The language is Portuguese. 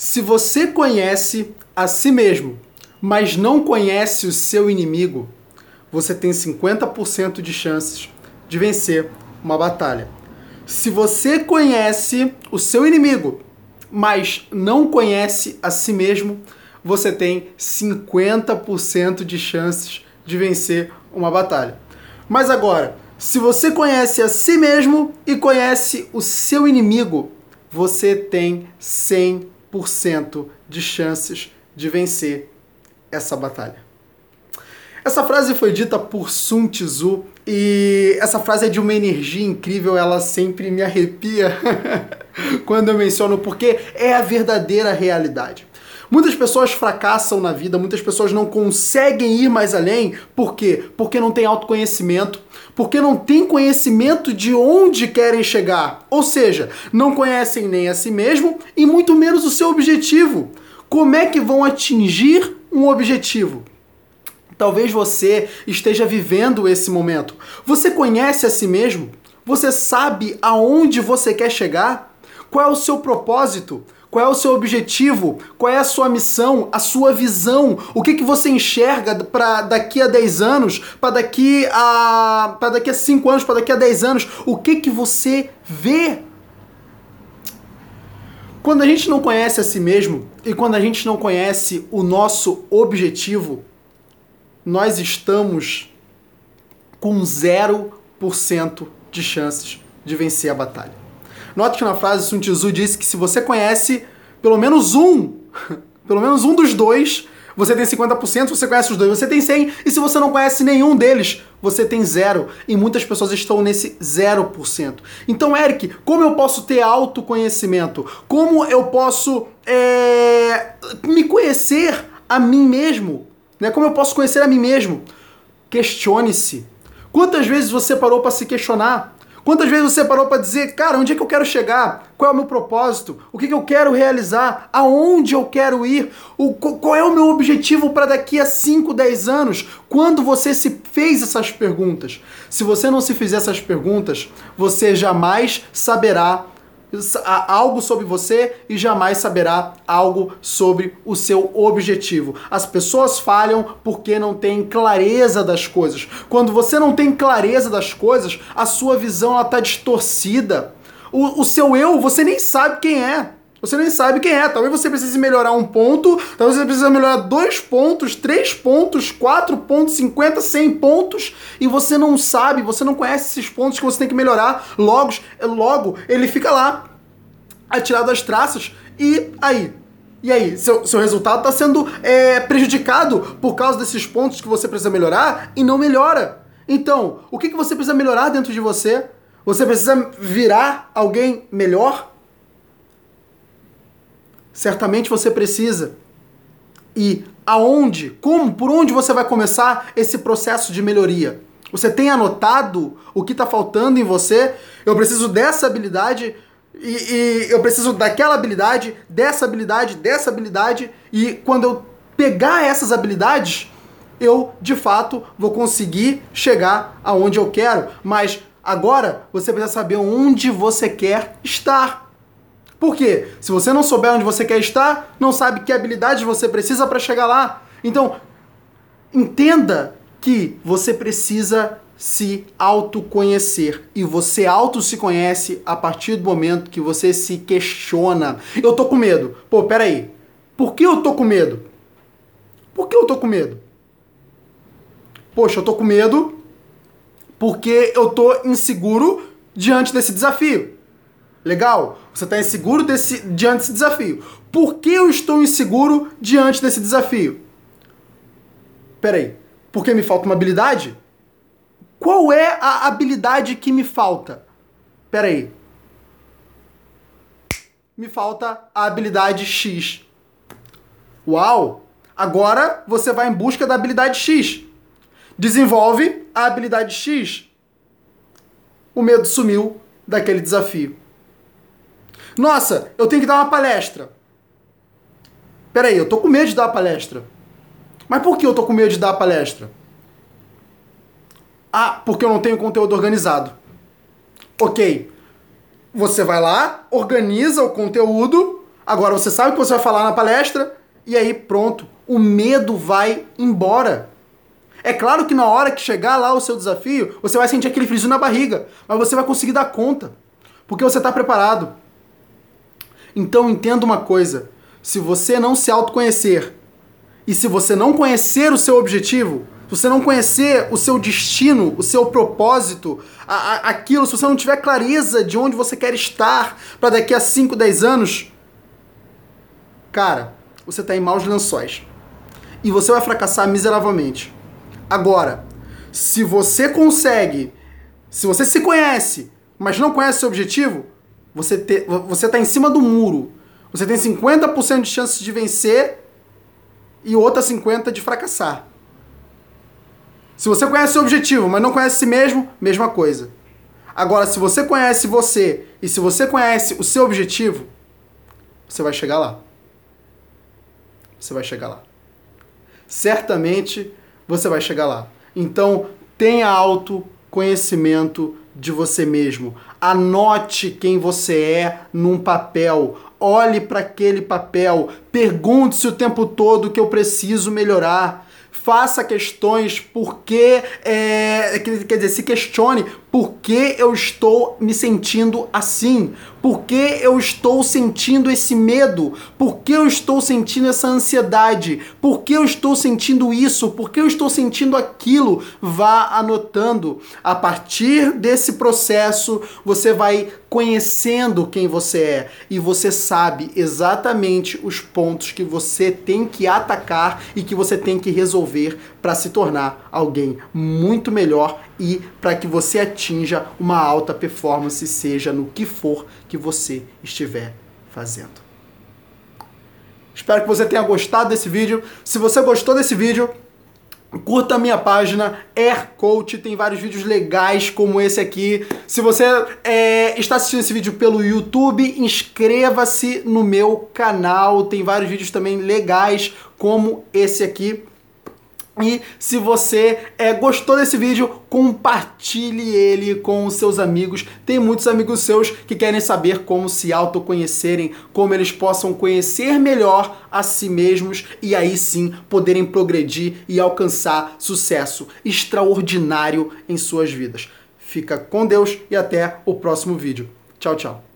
Se você conhece a si mesmo, mas não conhece o seu inimigo, você tem 50% de chances de vencer uma batalha. Se você conhece o seu inimigo, mas não conhece a si mesmo, você tem 50% de chances de vencer uma batalha. Mas agora, se você conhece a si mesmo e conhece o seu inimigo, você tem 100% de chances de vencer essa batalha. Essa frase foi dita por Sun Tzu e essa frase é de uma energia incrível, ela sempre me arrepia quando eu menciono, porque é a verdadeira realidade. Muitas pessoas fracassam na vida, muitas pessoas não conseguem ir mais além, por quê? Porque não tem autoconhecimento, porque não tem conhecimento de onde querem chegar, ou seja, não conhecem nem a si mesmo e muito menos o seu objetivo. Como é que vão atingir um objetivo? Talvez você esteja vivendo esse momento. Você conhece a si mesmo? Você sabe aonde você quer chegar? Qual é o seu propósito? Qual é o seu objetivo? Qual é a sua missão? A sua visão? O que, que você enxerga para daqui a 10 anos? Para daqui a para daqui a 5 anos? Para daqui a 10 anos? O que que você vê? Quando a gente não conhece a si mesmo e quando a gente não conhece o nosso objetivo, nós estamos com 0% de chances de vencer a batalha. Note que na frase Sun Tzu disse que se você conhece pelo menos um, pelo menos um dos dois, você tem 50%, se você conhece os dois, você tem 100, e se você não conhece nenhum deles, você tem zero. E muitas pessoas estão nesse 0%. Então, Eric, como eu posso ter autoconhecimento? Como eu posso é, me conhecer a mim mesmo? Né? Como eu posso conhecer a mim mesmo? Questione-se. Quantas vezes você parou para se questionar? Quantas vezes você parou para dizer, cara, onde é que eu quero chegar? Qual é o meu propósito? O que, que eu quero realizar? Aonde eu quero ir? O, qual é o meu objetivo para daqui a 5, 10 anos? Quando você se fez essas perguntas? Se você não se fizer essas perguntas, você jamais saberá algo sobre você e jamais saberá algo sobre o seu objetivo. As pessoas falham porque não têm clareza das coisas. Quando você não tem clareza das coisas, a sua visão está distorcida. O, o seu eu, você nem sabe quem é. Você nem sabe quem é. Talvez você precise melhorar um ponto, talvez você precise melhorar dois pontos, três pontos, quatro pontos, cinquenta, cem pontos, e você não sabe, você não conhece esses pontos que você tem que melhorar. Logo, logo ele fica lá, atirado das traças, e aí? E aí, seu, seu resultado está sendo é, prejudicado por causa desses pontos que você precisa melhorar e não melhora. Então, o que, que você precisa melhorar dentro de você? Você precisa virar alguém melhor? Certamente você precisa. E aonde, como, por onde você vai começar esse processo de melhoria? Você tem anotado o que está faltando em você? Eu preciso dessa habilidade e, e, eu preciso daquela habilidade, dessa habilidade, dessa habilidade. E quando eu pegar essas habilidades, eu de fato vou conseguir chegar aonde eu quero. Mas agora você precisa saber onde você quer estar. Por quê? Se você não souber onde você quer estar, não sabe que habilidades você precisa para chegar lá. Então, entenda que você precisa se autoconhecer. E você auto se conhece a partir do momento que você se questiona. Eu tô com medo. Pô, peraí. Por que eu tô com medo? Por que eu tô com medo? Poxa, eu tô com medo porque eu tô inseguro diante desse desafio. Legal? Você está inseguro desse, diante desse desafio. Por que eu estou inseguro diante desse desafio? Peraí, porque me falta uma habilidade? Qual é a habilidade que me falta? Peraí. Me falta a habilidade X. Uau! Agora você vai em busca da habilidade X. Desenvolve a habilidade X. O medo sumiu daquele desafio. Nossa, eu tenho que dar uma palestra. Peraí, eu tô com medo de dar a palestra. Mas por que eu tô com medo de dar a palestra? Ah, porque eu não tenho conteúdo organizado. Ok. Você vai lá, organiza o conteúdo. Agora você sabe o que você vai falar na palestra e aí pronto, o medo vai embora. É claro que na hora que chegar lá o seu desafio, você vai sentir aquele friso na barriga, mas você vai conseguir dar conta, porque você está preparado. Então entenda uma coisa: se você não se autoconhecer e se você não conhecer o seu objetivo, se você não conhecer o seu destino, o seu propósito, a, a, aquilo, se você não tiver clareza de onde você quer estar para daqui a 5, 10 anos, cara, você está em maus lençóis. E você vai fracassar miseravelmente. Agora, se você consegue, se você se conhece, mas não conhece seu objetivo, você te, você está em cima do muro. Você tem 50% de chances de vencer e outra 50% de fracassar. Se você conhece seu objetivo, mas não conhece si mesmo, mesma coisa. Agora, se você conhece você e se você conhece o seu objetivo, você vai chegar lá. Você vai chegar lá. Certamente você vai chegar lá. Então, tenha autoconhecimento de você mesmo. Anote quem você é num papel. Olhe para aquele papel. Pergunte-se o tempo todo que eu preciso melhorar faça questões, porque, é, quer dizer, se questione por que eu estou me sentindo assim, por que eu estou sentindo esse medo, por que eu estou sentindo essa ansiedade, por que eu estou sentindo isso, por que eu estou sentindo aquilo. Vá anotando. A partir desse processo, você vai conhecendo quem você é e você sabe exatamente os pontos que você tem que atacar e que você tem que resolver para se tornar alguém muito melhor e para que você atinja uma alta performance, seja no que for que você estiver fazendo. Espero que você tenha gostado desse vídeo. Se você gostou desse vídeo, Curta a minha página Air Coach, tem vários vídeos legais como esse aqui. Se você é, está assistindo esse vídeo pelo YouTube, inscreva-se no meu canal. Tem vários vídeos também legais como esse aqui. E se você é, gostou desse vídeo, compartilhe ele com os seus amigos. Tem muitos amigos seus que querem saber como se autoconhecerem, como eles possam conhecer melhor a si mesmos e aí sim poderem progredir e alcançar sucesso extraordinário em suas vidas. Fica com Deus e até o próximo vídeo. Tchau, tchau.